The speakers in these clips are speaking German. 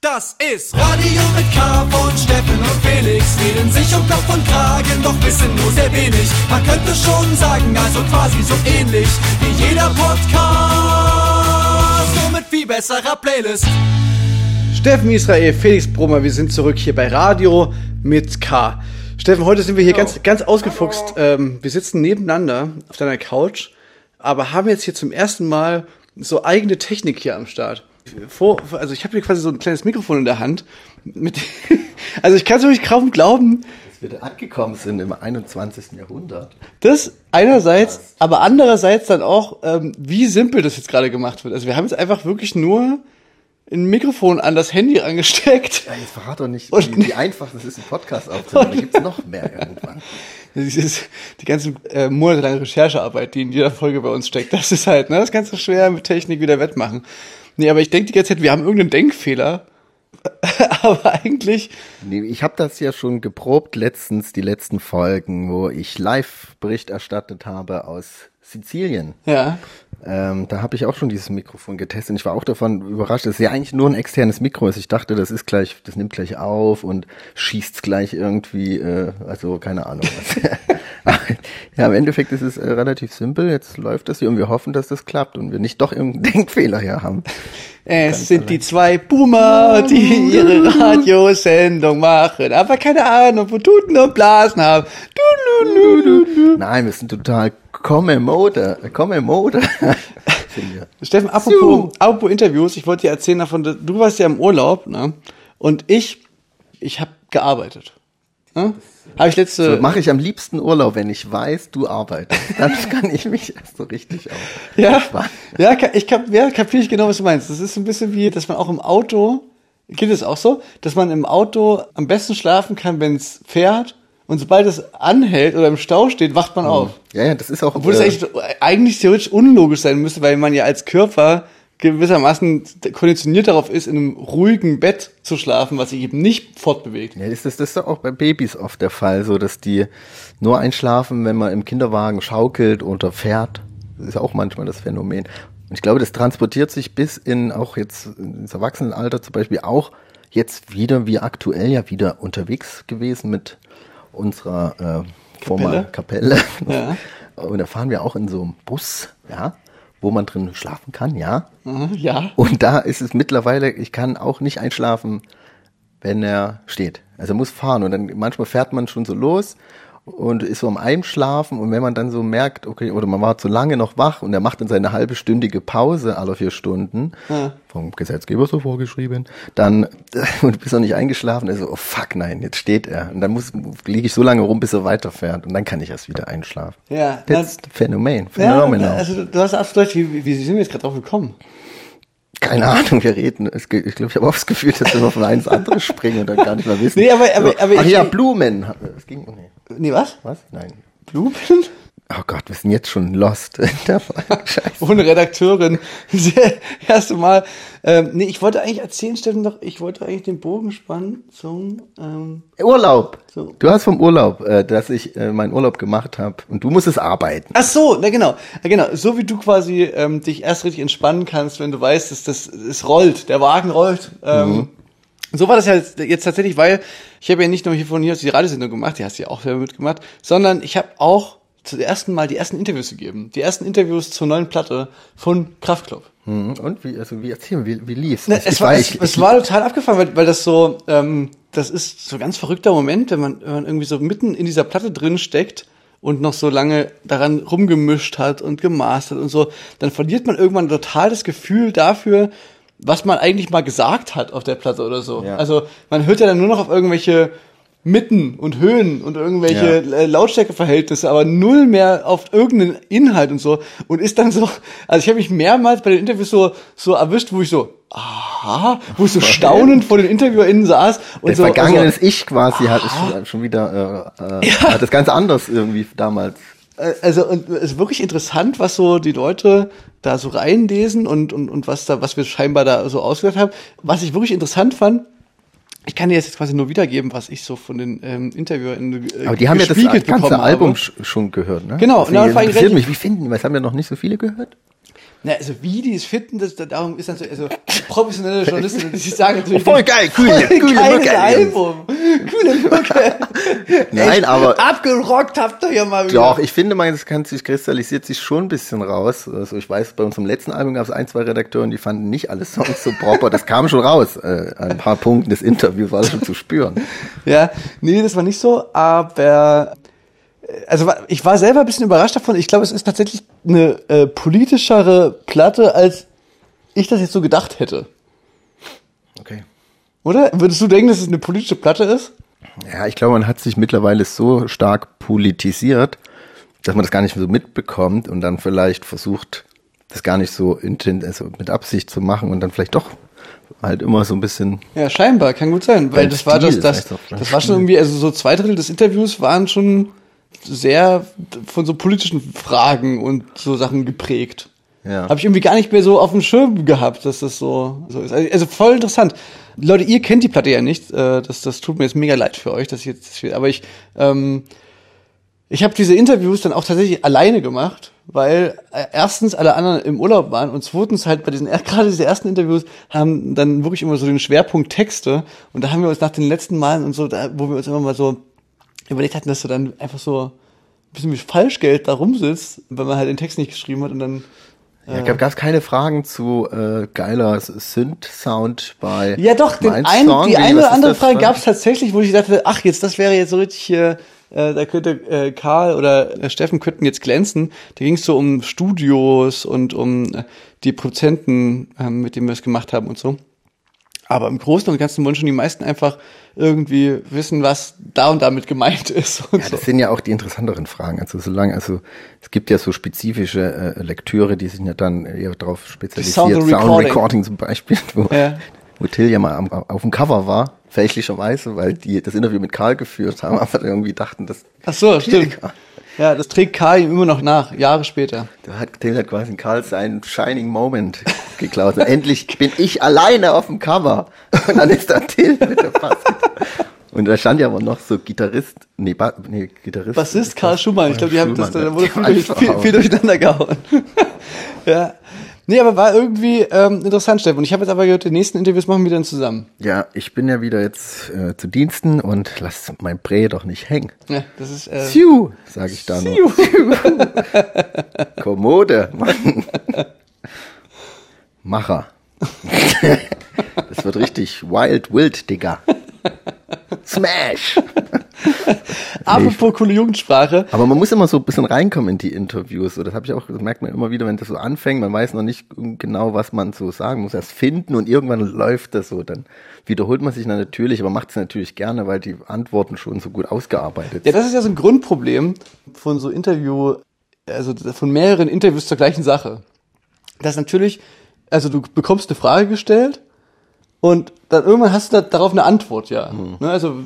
Das ist Radio mit K von Steffen und Felix. Reden sich um Kopf und Kragen, doch wissen nur sehr wenig. Man könnte schon sagen, also quasi so ähnlich wie jeder Podcast. Nur mit viel besserer Playlist. Steffen Israel, Felix Brummer, wir sind zurück hier bei Radio mit K. Steffen, heute sind wir hier ganz, ganz ausgefuchst. Ähm, wir sitzen nebeneinander auf deiner Couch, aber haben jetzt hier zum ersten Mal so eigene Technik hier am Start. Vor, also ich habe hier quasi so ein kleines Mikrofon in der Hand. Mit, also ich kann es wirklich kaum glauben. Dass wir da angekommen sind im 21. Jahrhundert. Das einerseits, aber andererseits dann auch, ähm, wie simpel das jetzt gerade gemacht wird. Also wir haben jetzt einfach wirklich nur ein Mikrofon an das Handy angesteckt. Ja, jetzt verrat doch nicht, wie, wie einfach es ist, einen Podcast aufzunehmen. Da gibt's noch mehr irgendwann. Dieses, die ganze äh, monatelange Recherchearbeit, die in jeder Folge bei uns steckt, das ist halt, ne, das kannst du schwer mit Technik wieder wettmachen. Nee, aber ich denke die ganze Zeit, wir haben irgendeinen Denkfehler. aber eigentlich. Nee, ich habe das ja schon geprobt letztens, die letzten Folgen, wo ich Live-Bericht erstattet habe aus Sizilien. Ja. Ähm, da habe ich auch schon dieses Mikrofon getestet und ich war auch davon überrascht, dass es ja eigentlich nur ein externes Mikro ist. Ich dachte, das ist gleich, das nimmt gleich auf und schießt gleich irgendwie, äh, also keine Ahnung was. ja, im Endeffekt ist es äh, relativ simpel. Jetzt läuft das hier und wir hoffen, dass das klappt und wir nicht doch irgendeinen Denkfehler hier haben. Es Ganz sind allein. die zwei Boomer, die ihre Radiosendung machen, aber keine Ahnung, wo Tuten und Blasen haben. Du, du, du, Nein, wir sind total Komme Mode, komme Mode. Steffen, apropos, apropos Interviews, ich wollte dir erzählen davon, du warst ja im Urlaub, ne? Und ich, ich habe gearbeitet. Ne? Habe ich letzte. So, mache ich am liebsten Urlaub, wenn ich weiß, du arbeitest. Dann kann ich mich erst so richtig auf. Ja, ja, ich kap, ja, kapiere ich genau, was du meinst. Das ist ein bisschen wie, dass man auch im Auto, geht es auch so, dass man im Auto am besten schlafen kann, wenn es fährt und sobald es anhält oder im Stau steht, wacht man mhm. auf. Ja, ja, das ist auch. Obwohl äh, das eigentlich, eigentlich theoretisch unlogisch sein müsste, weil man ja als Körper gewissermaßen konditioniert darauf ist, in einem ruhigen Bett zu schlafen, was sich eben nicht fortbewegt. Ja, das ist, das ist auch bei Babys oft der Fall, so dass die nur einschlafen, wenn man im Kinderwagen schaukelt oder fährt. Das ist auch manchmal das Phänomen. Und ich glaube, das transportiert sich bis in auch jetzt ins Erwachsenenalter zum Beispiel auch jetzt wieder, wie aktuell ja wieder unterwegs gewesen mit unserer äh, Kapelle. Kapelle. Ja. Und da fahren wir auch in so einem Bus, ja, wo man drin schlafen kann, ja. Mhm, ja. Und da ist es mittlerweile, ich kann auch nicht einschlafen, wenn er steht. Also er muss fahren und dann manchmal fährt man schon so los und ist so am Einschlafen und wenn man dann so merkt, okay, oder man war zu lange noch wach und er macht dann seine halbstündige Pause alle vier Stunden, ja. vom Gesetzgeber so vorgeschrieben, dann und bist noch nicht eingeschlafen, also oh fuck nein, jetzt steht er und dann muss liege ich so lange rum, bis er weiterfährt und dann kann ich erst wieder einschlafen. Ja, das ist Phänomen, Phänomen. Ja, also du hast absolut recht, wie, wie sind wir jetzt gerade drauf gekommen? Keine Ahnung, wir reden. Ich glaube, ich habe auch das Gefühl, dass wir noch von eins anderes springen und dann gar nicht mehr wissen. Nee, aber, aber, aber Ach ja, Blumen. Das ging, nee. Nee, was? Was? Nein. Blumen? Oh Gott, wir sind jetzt schon lost. Ohne Redakteurin. Das erste Mal. Ähm, nee, ich wollte eigentlich erzählen, Steffen, doch, ich wollte eigentlich den Bogen spannen zum ähm, Urlaub. So. Du hast vom Urlaub, äh, dass ich äh, meinen Urlaub gemacht habe und du musstest arbeiten. Ach so, na genau. Na genau. So wie du quasi ähm, dich erst richtig entspannen kannst, wenn du weißt, dass das es rollt, der Wagen rollt. Ähm, mhm. So war das ja jetzt tatsächlich, weil ich habe ja nicht nur hier von hier aus die Radiosendung gemacht, die hast du ja auch selber mitgemacht, sondern ich habe auch zum ersten Mal die ersten Interviews gegeben. Die ersten Interviews zur neuen Platte von Kraftklub. Mhm. Und wie, also wie erzählen, wie, wie lief's? Ne, es, war, es, ich, es war total abgefahren, weil, weil das so, ähm, das ist so ein ganz verrückter Moment, wenn man, wenn man irgendwie so mitten in dieser Platte drin steckt und noch so lange daran rumgemischt hat und gemastert und so, dann verliert man irgendwann total das Gefühl dafür, was man eigentlich mal gesagt hat auf der Platte oder so. Ja. Also man hört ja dann nur noch auf irgendwelche Mitten und Höhen und irgendwelche ja. Äh, Lautstärkeverhältnisse, aber null mehr auf irgendeinen Inhalt und so und ist dann so, also ich habe mich mehrmals bei den Interviews so so erwischt, wo ich so aha, wo ich so staunend vor den InterviewerInnen saß und Der so vergangenes also, Ich quasi aha. hat es schon, schon wieder äh, äh, ja. hat das ganz anders irgendwie damals äh, also und es ist wirklich interessant, was so die Leute da so reinlesen und, und, und was da, was wir scheinbar da so ausgehört haben. Was ich wirklich interessant fand, ich kann dir jetzt quasi nur wiedergeben, was ich so von den ähm, Interviewern äh, Aber die haben ja das ganze Album habe. schon gehört, ne? Genau. Das interessiert mich. Wie finden? Was haben ja noch nicht so viele gehört? Na, also wie die es finden, das, darum ist dann so, also professionelle Journalisten, die sagen natürlich, Oh, voll geil, cool, voll coole geiles Mucke, Album, coole Mucke. Nein, Echt, aber- abgerockt habt ihr ja mal wieder. Doch, ich finde, man, das kann sich, kristallisiert sich schon ein bisschen raus. Also ich weiß, bei unserem letzten Album gab es ein, zwei Redakteuren, die fanden nicht alle Songs so proper. Das kam schon raus. Äh, an ein paar Punkten des Interviews war das schon zu spüren. Ja, nee, das war nicht so, aber also ich war selber ein bisschen überrascht davon. Ich glaube, es ist tatsächlich eine äh, politischere Platte, als ich das jetzt so gedacht hätte. Okay. Oder? Würdest du denken, dass es eine politische Platte ist? Ja, ich glaube, man hat sich mittlerweile so stark politisiert, dass man das gar nicht so mitbekommt und dann vielleicht versucht, das gar nicht so also mit Absicht zu machen und dann vielleicht doch halt immer so ein bisschen Ja, scheinbar, kann gut sein, weil das war das, Stil das, das war schon irgendwie, also so zwei Drittel des Interviews waren schon sehr von so politischen Fragen und so Sachen geprägt. Ja. Habe ich irgendwie gar nicht mehr so auf dem Schirm gehabt, dass das so, so ist. Also voll interessant. Leute, ihr kennt die Platte ja nicht. Äh, das, das tut mir jetzt mega leid für euch, dass ich jetzt, aber ich, ähm, ich habe diese Interviews dann auch tatsächlich alleine gemacht, weil äh, erstens alle anderen im Urlaub waren und zweitens halt bei diesen gerade diese ersten Interviews haben dann wirklich immer so den Schwerpunkt Texte und da haben wir uns nach den letzten Malen und so, da, wo wir uns immer mal so überlegt hatten, dass du dann einfach so ein bisschen wie Falschgeld da rumsitzt, weil man halt den Text nicht geschrieben hat und dann Ja, gab es keine Fragen zu äh, geiler Synth-Sound bei Ja, doch, den ein, Song? die eine oder andere? Frage gab es tatsächlich, wo ich dachte, ach, jetzt, das wäre jetzt so richtig hier, äh, da könnte äh, Karl oder äh, Steffen könnten jetzt glänzen. Da ging es so um Studios und um äh, die Produzenten, ähm, mit denen wir es gemacht haben und so. Aber im Großen und Ganzen wollen schon die meisten einfach irgendwie wissen, was da und damit gemeint ist Ja, so. das sind ja auch die interessanteren Fragen. Also solange, also es gibt ja so spezifische äh, Lektüre, die sind ja dann eher darauf spezialisiert. Sound and Recording. Recording zum Beispiel, wo, Ja. wo Till ja mal am, auf dem Cover war, fälschlicherweise, weil die das Interview mit Karl geführt haben, aber irgendwie dachten, dass Ach so, stimmt. Ja, das trägt Karl ihm immer noch nach, Jahre später. da hat Till hat quasi Karl seinen Shining Moment geklaut. Und endlich bin ich alleine auf dem Cover. Und dann ist da Till mit der Bass. Und da stand ja aber noch so Gitarrist, nee, ba, nee Gitarrist. Bassist Karl Schumann. Ich glaube, die haben das, da wurde viel, viel, viel durcheinander gehauen. ja. Nee, aber war irgendwie ähm, interessant, Steffen. Und ich habe jetzt aber gehört, die nächsten Interviews machen wir dann zusammen. Ja, ich bin ja wieder jetzt äh, zu Diensten und lass mein Prä doch nicht hängen. Ja, das ist äh, Siu, sage ich da nur. Kommode, Mann. Macher. das wird richtig wild, wild, Digga. Smash. apropos coole Jugendsprache. Aber man muss immer so ein bisschen reinkommen in die Interviews. So, das habe ich auch, das merkt man immer wieder, wenn das so anfängt. Man weiß noch nicht genau, was man so sagen muss. Erst finden und irgendwann läuft das so. Dann wiederholt man sich dann natürlich, aber macht es natürlich gerne, weil die Antworten schon so gut ausgearbeitet Ja, das ist ja so ein Grundproblem von so Interview, also von mehreren Interviews zur gleichen Sache. Das natürlich, also du bekommst eine Frage gestellt und dann irgendwann hast du da, darauf eine Antwort, ja. Ne, also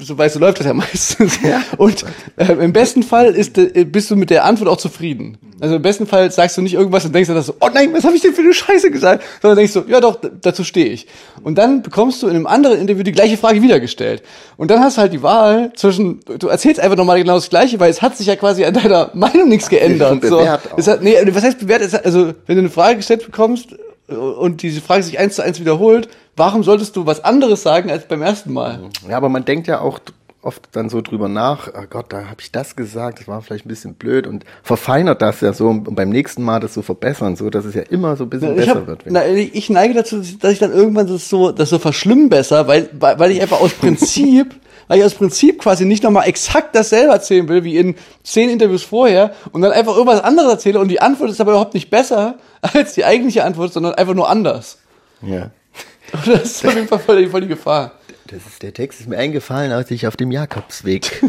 so weißt du, läuft das ja meistens. Und äh, im besten Fall ist, äh, bist du mit der Antwort auch zufrieden. Also im besten Fall sagst du nicht irgendwas und denkst dann so, oh nein, was habe ich denn für eine Scheiße gesagt? Sondern denkst du, ja doch, dazu stehe ich. Und dann bekommst du in einem anderen Interview die gleiche Frage wieder gestellt. Und dann hast du halt die Wahl zwischen, du erzählst einfach nochmal genau das Gleiche, weil es hat sich ja quasi an deiner Meinung nichts geändert. So. Es hat, nee, was heißt bewährt? Hat, also wenn du eine Frage gestellt bekommst und diese Frage sich eins zu eins wiederholt, warum solltest du was anderes sagen als beim ersten Mal? Ja, aber man denkt ja auch oft dann so drüber nach, oh Gott, da habe ich das gesagt, das war vielleicht ein bisschen blöd und verfeinert das ja so, um beim nächsten Mal das so verbessern, so dass es ja immer so ein bisschen Ich, besser hab, wird. na, ich neige dazu, dass ich dann irgendwann das so, das so verschlimmen besser, weil, weil weil ich einfach aus Prinzip, weil ich aus Prinzip quasi nicht nochmal exakt dasselbe erzählen will, wie in zehn Interviews vorher und dann einfach irgendwas anderes erzähle und die Antwort ist aber überhaupt nicht besser als die eigentliche Antwort, sondern einfach nur anders. ja. Und das ist auf jeden Fall voll die, voll die Gefahr. Das ist, der Text ist mir eingefallen, als ich auf dem Jakobsweg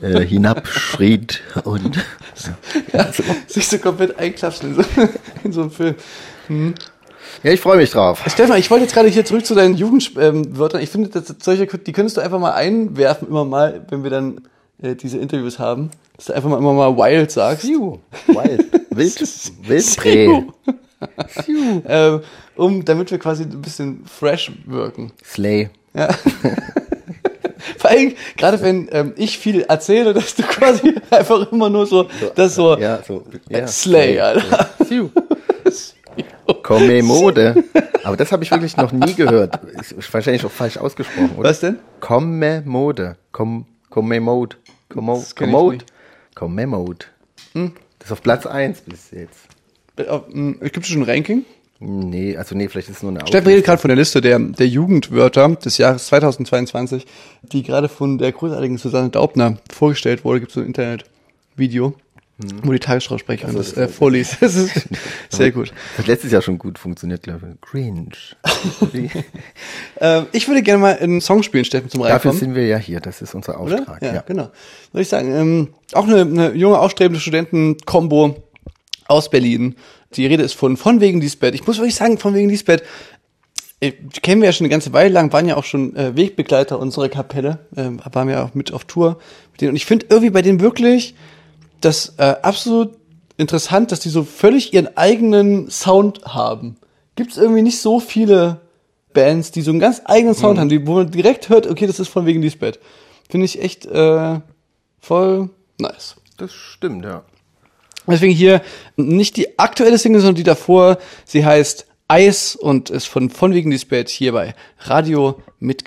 äh, hinabschritt und Ja, sich so komplett einklapsen in so, in so einem Film. ja, ich freue mich drauf. Stefan, ich wollte jetzt gerade hier zurück zu deinen Jugendwörtern. Ich finde, dass solche, die könntest du einfach mal einwerfen, immer mal, wenn wir dann äh, diese Interviews haben. Dass du einfach mal immer mal wild sagst. Siu, wild, wild, Wildprä. Ähm, um, damit wir quasi ein bisschen fresh wirken. Slay. Ja. Vor allem, gerade wenn ähm, ich viel erzähle, dass du quasi einfach immer nur so, das so, Ja, so. Ja, Slay, Alter. Siu. Kommemode. Aber das habe ich wirklich noch nie gehört. Ist wahrscheinlich auch falsch ausgesprochen, oder? Was denn? Kommemode. Kom Kommemode. Kommo Das kenn ich Kommode. nicht. Kommemode. Das ist auf Platz 1 bis jetzt. Gibt es schon ein Ranking? Nee, also nee, vielleicht ist es nur eine Steffen redet gerade von der Liste der, der Jugendwörter des Jahres 2022, die gerade von der großartigen Susanne Daubner vorgestellt wurde. Gibt es so ein Internetvideo, wo die Tagesschausprecherin das äh, vorliest. Das ist sehr gut. Das hat letztes Jahr schon gut funktioniert, glaube ich. Cringe. Ähm, ich würde gerne mal einen Song spielen, Steffen, zum Dafür Reinkommen. sind wir ja hier. Das ist unser Oder? Auftrag. Ja, genau. Würde ich sagen, ähm, auch eine, eine junge, aufstrebende Studenten-Kombo aus Berlin. Die Rede ist von Von wegen Lisbeth. Ich muss wirklich sagen, von wegen Lisbeth, äh, die kennen wir ja schon eine ganze Weile lang, waren ja auch schon äh, Wegbegleiter unserer Kapelle, ähm, waren ja auch mit auf Tour mit denen. Und ich finde irgendwie bei denen wirklich das äh, absolut interessant, dass die so völlig ihren eigenen Sound haben. Gibt es irgendwie nicht so viele Bands, die so einen ganz eigenen Sound haben, die, wo man direkt hört, okay, das ist von wegen Lisbeth. Finde ich echt äh, voll nice. Das stimmt, ja. Deswegen hier nicht die aktuelle Single, sondern die davor. Sie heißt Eis und ist von von wegen Lisbeth hier bei Radio mit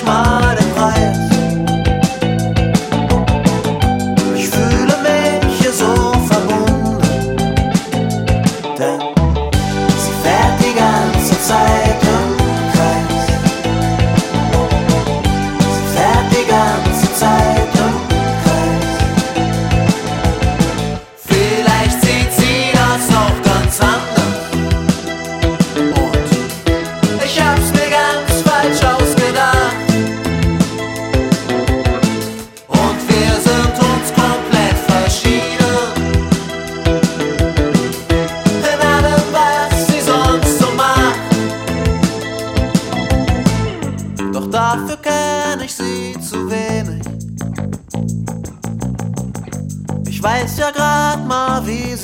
koşmara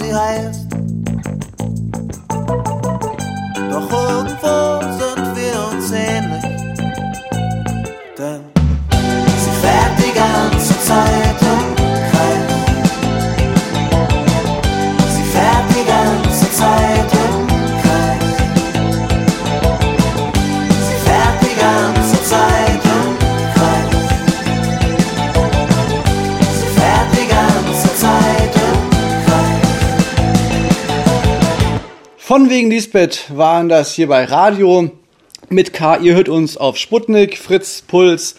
sie heißt. Doch Von wegen Lisbeth waren das hier bei Radio mit K. Ihr hört uns auf Sputnik, Fritz, Puls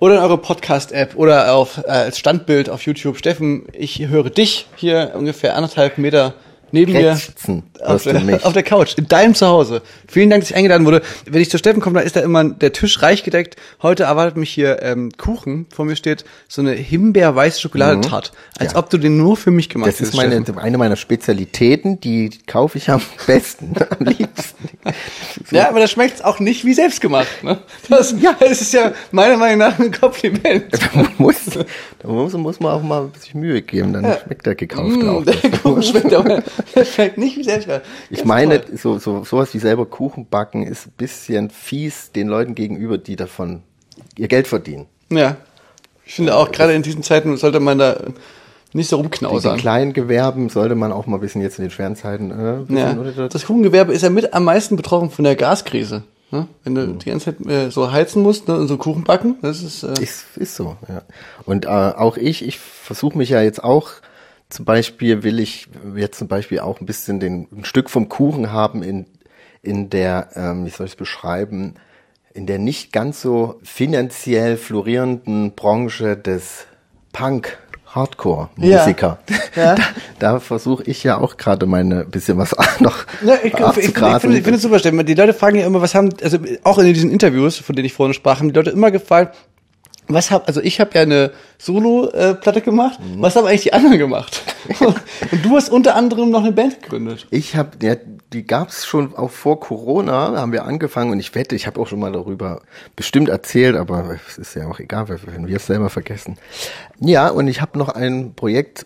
oder in eurer Podcast-App oder auf, äh, als Standbild auf YouTube. Steffen, ich höre dich hier ungefähr anderthalb Meter neben mir. Auf der, auf der Couch, in deinem Zuhause. Vielen Dank, dass ich eingeladen wurde. Wenn ich zu Steffen komme, dann ist da immer der Tisch reich gedeckt. Heute erwartet mich hier ähm, Kuchen. Vor mir steht so eine himbeer-weiße Schokoladetart. Als Ja. ob du den nur für mich gemacht Das ist hättest, meine, Steffen. eine meiner Spezialitäten, die kaufe ich am besten, am liebsten. Ja, aber das schmeckt auch nicht wie selbstgemacht. Ne? Das, ja. das ist ja meiner Meinung nach ein Kompliment. Man muss, da muss, muss man auch mal ein bisschen Mühe geben, dann schmeckt der gekaufte Mm, auch. der Kuchen schmeckt aber schmeckt nicht wie selbstgemacht. Ich meine, toll. so, so, sowas wie selber Kuchen backen ist ein bisschen fies den Leuten gegenüber, die davon ihr Geld verdienen. Ja. Ich finde auch, gerade in diesen Zeiten sollte man da nicht so In den rumknausern. kleinen Gewerben sollte man auch mal ein bisschen jetzt in den schweren Zeiten, äh, Ja. Das Kuchengewerbe ist ja mit am meisten betroffen von der Gaskrise. Ne? Wenn du die ganze Zeit äh, so heizen musst ne? und so Kuchen backen, das ist, äh, Ist, ist so, ja. Und äh, auch ich, ich versuche mich ja jetzt auch, zum Beispiel will ich jetzt zum Beispiel auch ein bisschen den, ein Stück vom Kuchen haben in, in der, ähm, wie soll ich es beschreiben, in der nicht ganz so finanziell florierenden Branche des Punk. Hardcore-Musiker. Ja. Da, da versuche ich ja auch gerade meine bisschen was noch Ja, ich, ich, ich, ich abzugrasen. finde ich finde es super. Die Leute fragen ja immer, was haben, also auch in diesen Interviews, von denen ich vorhin sprach, haben die Leute immer gefragt, was hab, also ich habe ja eine Solo-Platte gemacht, Mhm. was haben eigentlich die anderen gemacht? Und du hast unter anderem noch eine Band gegründet. Ich habe, ja, die gab's schon auch vor Corona, haben wir angefangen und ich wette, ich habe auch schon mal darüber bestimmt erzählt, aber es ist ja auch egal, wenn wir es selber vergessen. Ja, und ich habe noch ein Projekt,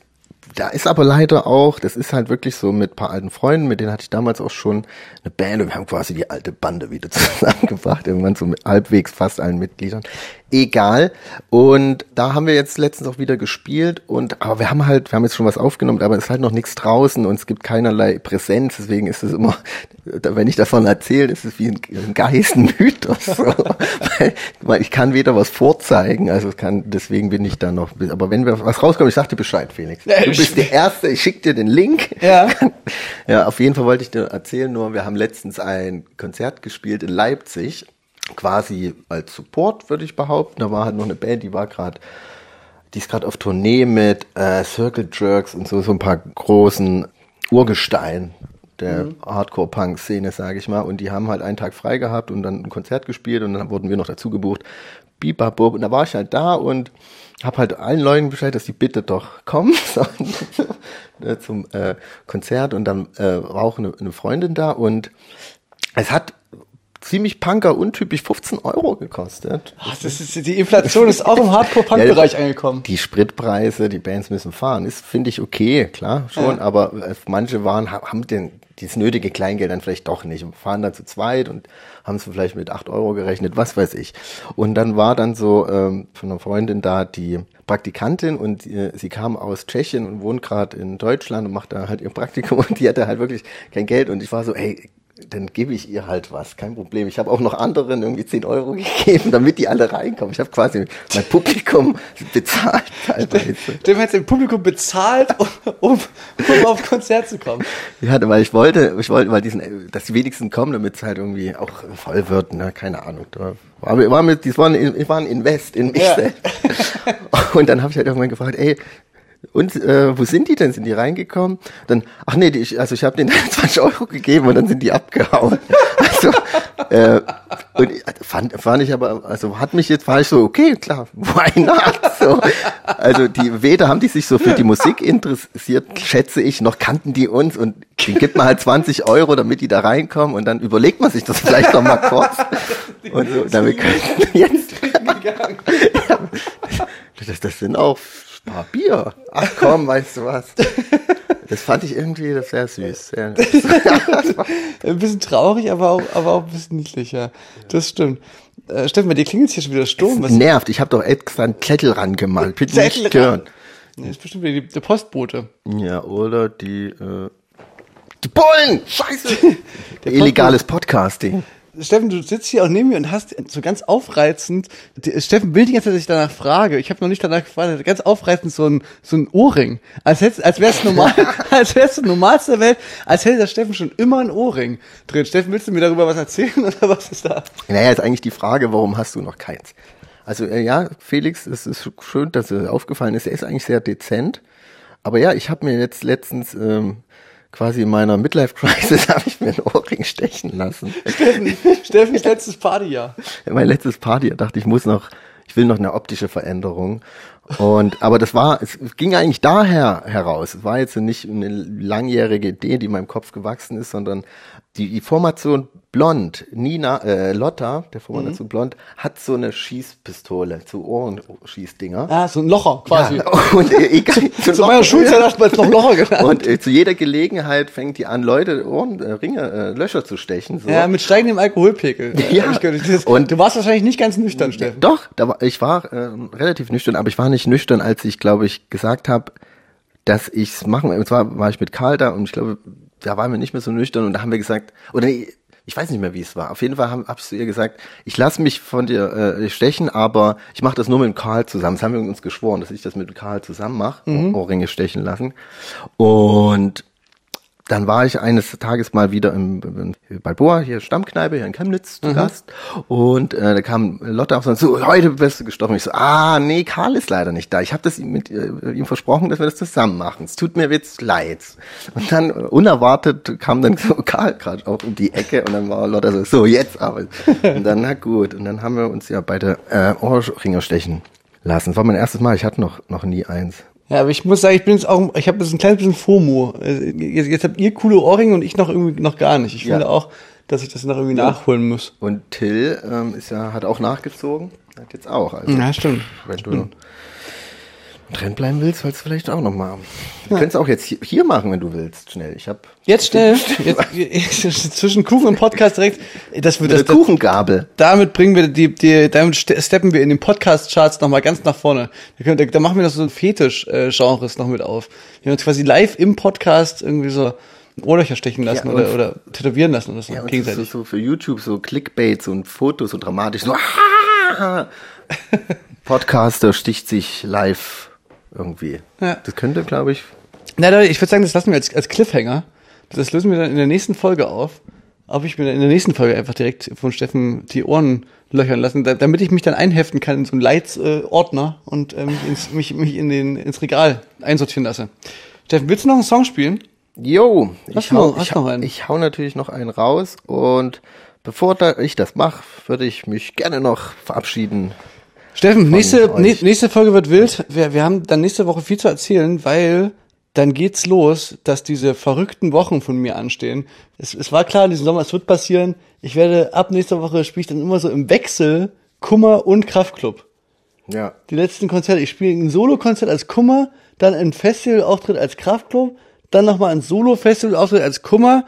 da ist aber leider auch, das ist halt wirklich so mit paar alten Freunden, mit denen hatte ich damals auch schon eine Band und wir haben quasi die alte Bande wieder zusammengebracht, irgendwann so mit halbwegs fast allen Mitgliedern. Egal. Und da haben wir jetzt letztens auch wieder gespielt und, aber wir haben halt, wir haben jetzt schon was aufgenommen, aber es ist halt noch nichts draußen und es gibt keinerlei Präsenz, deswegen ist es immer, wenn ich davon erzähle, ist es wie ein, ein Geist, ein Mythos. So. weil, weil ich kann weder was vorzeigen, also es kann, deswegen bin ich da noch, aber wenn wir was rauskommt, ich sag dir Bescheid, Felix. Du bist der Erste, ich schick dir den Link. Ja. Ja, auf jeden Fall wollte ich dir erzählen, nur wir haben letztens ein Konzert gespielt in Leipzig, quasi als Support, würde ich behaupten. Da war halt noch eine Band, die war gerade, die ist gerade auf Tournee mit äh, Circle Jerks und so, so ein paar großen Urgestein der Hardcore-Punk-Szene, sage ich mal. Und die haben halt einen Tag frei gehabt und dann ein Konzert gespielt und dann wurden wir noch dazu gebucht. Bibabub. Und da war ich halt da und habe halt allen Leuten Bescheid, dass die bitte doch kommen sollen äh, zum äh, Konzert. Und dann äh, war auch eine, eine Freundin da und es hat ziemlich punker untypisch 15 Euro gekostet. Ach, das ist, die Inflation ist auch im Hardcore-Punk-Bereich angekommen. Die Spritpreise, die Bands müssen fahren, ist, finde ich, okay, klar, schon, Ja. aber äh, manche waren, ha- haben den, dieses nötige Kleingeld dann vielleicht doch nicht und fahren dann zu zweit und haben es vielleicht mit 8 Euro gerechnet, was weiß ich. Und dann war dann so ähm, von einer Freundin da die Praktikantin und äh, sie kam aus Tschechien und wohnt gerade in Deutschland und macht da halt ihr Praktikum und die hatte halt wirklich kein Geld und ich war so, ey, dann gebe ich ihr halt was, kein Problem. Ich habe auch noch anderen irgendwie 10 Euro gegeben, damit die alle reinkommen. Ich habe quasi mein Publikum bezahlt teilweise. Dem hat dem Publikum bezahlt, um, um, um auf Konzert zu kommen. Ja, weil ich wollte, ich wollte, weil diesen, dass die wenigsten kommen, damit es halt irgendwie auch voll wird, ne, keine Ahnung. War, war mit, das war ein, war ein Invest in mich Ja. selbst. Und dann habe ich halt irgendwann gefragt, ey, und äh, wo sind die denn? Sind die reingekommen? Dann, ach nee, die, ich, also ich habe denen 20 Euro gegeben und dann sind die abgehauen. Also, äh, und ich- fand, fand ich aber, also hat mich jetzt, war ich so, okay, klar, why not? So, also die, weder haben die sich so für die Musik interessiert, schätze ich, noch kannten die uns und den gibt man halt 20 Euro, damit die da reinkommen und dann überlegt man sich das vielleicht noch mal kurz. Und so, damit könnten wir jetzt das, das sind auch paar Bier. Ach komm, weißt du was? Das fand ich irgendwie, das wäre süß. Sehr, Ein bisschen traurig, aber auch, aber auch ein bisschen niedlicher. Das stimmt. Äh, Steffen, bei dir klingelt hier schon wieder Sturm. Was nervt. Ich habe doch extra einen Zettel rangemalt. Bitte nicht Zettel stören. Nee, ist bestimmt wieder die, der Postbote. Ja, oder die, äh, die Bullen! Scheiße! Illegales Podcasting. Steffen, du sitzt hier auch neben mir und hast so ganz aufreizend, Steffen will die ganze Zeit, dass ich danach frage. Ich habe noch nicht danach gefragt, ganz aufreizend so ein, so ein Ohrring. Als, hätt's- als wär's normal, als wär's das Normalste der Welt, als hätte der Steffen schon immer ein Ohrring drin. Steffen, willst du mir darüber was erzählen oder was ist da? Naja, ist eigentlich die Frage, warum hast du noch keins? Also äh, ja, Felix, es ist schön, dass er aufgefallen ist. Er ist eigentlich sehr dezent. Aber ja, ich habe mir jetzt letztens ähm, quasi in meiner Midlife-Crisis habe ich mir einen Ohrring stechen lassen. Steffen, Steffens letztes Partyjahr. mein letztes Party, da dachte ich, muss noch, ich will noch eine optische Veränderung. Und, aber das war, es ging eigentlich daher heraus. Es war jetzt nicht eine langjährige Idee, die in meinem Kopf gewachsen ist, sondern die, die Formation Blond, Nina, äh, Lotta, der Formation Blond, hat so eine Schießpistole, so Ohrenschießdinger. Ah, so ein Locher quasi. Ja, und äh, egal, so Zu meiner Schulzeit hat man es noch Locher genannt. Und äh, zu jeder Gelegenheit fängt die an, Leute Ohren, äh, Ringe, äh, Löcher zu stechen. So. Ja, mit steigendem Alkoholpegel. Ja. Das- Und- du warst wahrscheinlich nicht ganz nüchtern, Steffen. Doch, da war, ich war äh, relativ nüchtern, aber ich war nicht nüchtern, als ich, glaube ich, gesagt habe, dass ich's machen. Und zwar war ich mit Karl da und ich glaube, da waren wir nicht mehr so nüchtern und da haben wir gesagt, oder nee, ich weiß nicht mehr, wie es war. Auf jeden Fall hab ich zu ihr gesagt, ich lasse mich von dir äh, stechen, aber ich mache das nur mit dem Karl zusammen. Das haben wir uns geschworen, dass ich das mit Karl zusammen mache, Ohrringe stechen lassen. Und dann war ich eines Tages mal wieder im, im Balboa, hier Stammkneipe, hier in Chemnitz zu Gast. Und äh, da kam Lotte auf und so, heute bist du gestochen. Ich so, ah, nee, Karl ist leider nicht da. Ich habe das ihm, mit äh, ihm versprochen, dass wir das zusammen machen. Es tut mir jetzt leid. Und dann äh, unerwartet kam dann so Karl gerade auch um die Ecke und dann war Lotte so, so, jetzt aber. Und dann, na gut. Und dann haben wir uns ja beide äh, Ohrringe stechen lassen. Das war mein erstes Mal. Ich hatte noch, noch nie eins. Ja, aber ich muss sagen, ich bin jetzt auch, ich habe jetzt ein kleines bisschen FOMO. Äh, Jetzt, jetzt habt ihr coole Ohrringe und ich noch irgendwie noch gar nicht. Ich Ja. finde auch, dass ich das noch irgendwie nachholen muss. Und Till ähm, ist ja, hat auch nachgezogen. Hat jetzt auch. Also, Ja, stimmt. Wenn du drin bleiben willst, sollst du vielleicht auch noch mal. Du könntest auch jetzt hier, machen, wenn du willst, schnell. Ich habe Jetzt schnell, jetzt, zwischen Kuchen und Podcast direkt, das wird das, das, Kuchengabel. damit bringen wir die, die damit ste- steppen wir in den Podcast-Charts nochmal ganz nach vorne. Da, können, da, da machen wir noch so ein Fetisch-Genres noch mit auf. Wir haben uns quasi live im Podcast irgendwie so Ohrlöcher stechen lassen Ja, oder, und- oder tätowieren lassen oder so, Ja, und so, gegenseitig. so für YouTube so Clickbaits und Fotos so dramatisch. So, Podcaster sticht sich live irgendwie. Ja. Das könnte, glaube ich. Na, ich würde sagen, das lassen wir als, als Cliffhanger. Das lösen wir dann in der nächsten Folge auf. Ob ich mir dann in der nächsten Folge einfach direkt von Steffen die Ohren löchern lassen, da, damit ich mich dann einheften kann in so einen Leitsordner und ähm, ins, mich, mich in den, ins Regal einsortieren lasse. Steffen, willst du noch einen Song spielen? Jo, Hast ich hau, noch- ich, hau, ich hau natürlich noch einen raus und bevor da ich das mache, würde ich mich gerne noch verabschieden. Steffen, nächste, euch. nächste Folge wird wild. Wir, wir haben dann nächste Woche viel zu erzählen, weil dann geht's los, dass diese verrückten Wochen von mir anstehen. Es, es war klar, diesen Sommer, es wird passieren. Ich werde ab nächster Woche spiele ich dann immer so im Wechsel Kummer und Kraftclub. Ja. Die letzten Konzerte. Ich spiele ein Solo-Konzert als Kummer, dann ein Festivalauftritt als Kraftclub, dann nochmal ein Solo-Festivalauftritt als Kummer.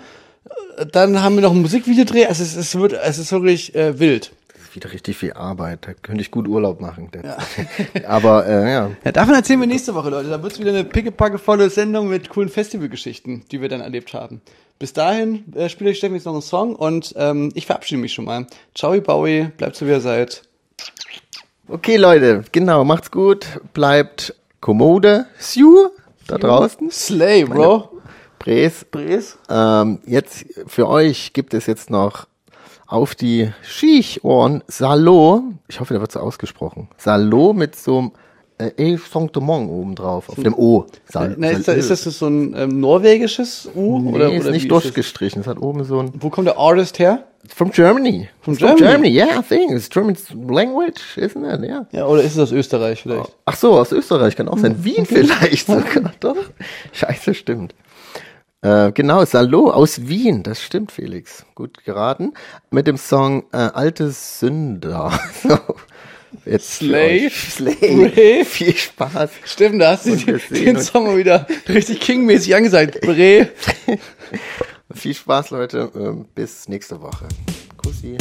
Dann haben wir noch ein Musikvideodreh. Also es, es wird, es ist wirklich äh, wild. Wieder richtig viel Arbeit. Da könnte ich gut Urlaub machen. Aber äh, ja, Ja, davon erzählen wir nächste Woche, Leute. Da wird's wieder eine pickepackevolle Sendung mit coolen Festivalgeschichten, die wir dann erlebt haben. Bis dahin äh, spiele ich Steffen jetzt noch einen Song und ähm, ich verabschiede mich schon mal. Ciao, Bowie, bleibt so wie ihr seid. Okay, Leute, genau, macht's gut, bleibt kommode, Sue, da draußen, Slay, Bro. Bres. Bres. Ähm, jetzt für euch gibt es jetzt noch auf die Schichohren Salo, ich hoffe, der wird so ausgesprochen, Salo mit so einem äh, Effondement oben drauf, auf dem O. Sal, Na, ist, das, ist das so ein ähm, norwegisches U? Nee, oder, ist oder nicht wie das? durchgestrichen, es hat oben so ein Wo kommt der Artist her? From Germany. From It's Germany? yeah, I think. It's German language, isn't it? Yeah. Ja, oder ist es aus Österreich vielleicht? Ach so, aus Österreich kann auch sein. Wien vielleicht sogar. Doch. Scheiße, stimmt. Äh, genau, Salo aus Wien. Das stimmt, Felix. Gut geraten. Mit dem Song äh, Alte Sünder. So. Jetzt euch. Slay. Ray. Viel Spaß. Stimmt, da hast du den. Song mal wieder richtig kingmäßig angesagt. Bre. Viel Spaß, Leute. Ähm, bis nächste Woche. Kussi.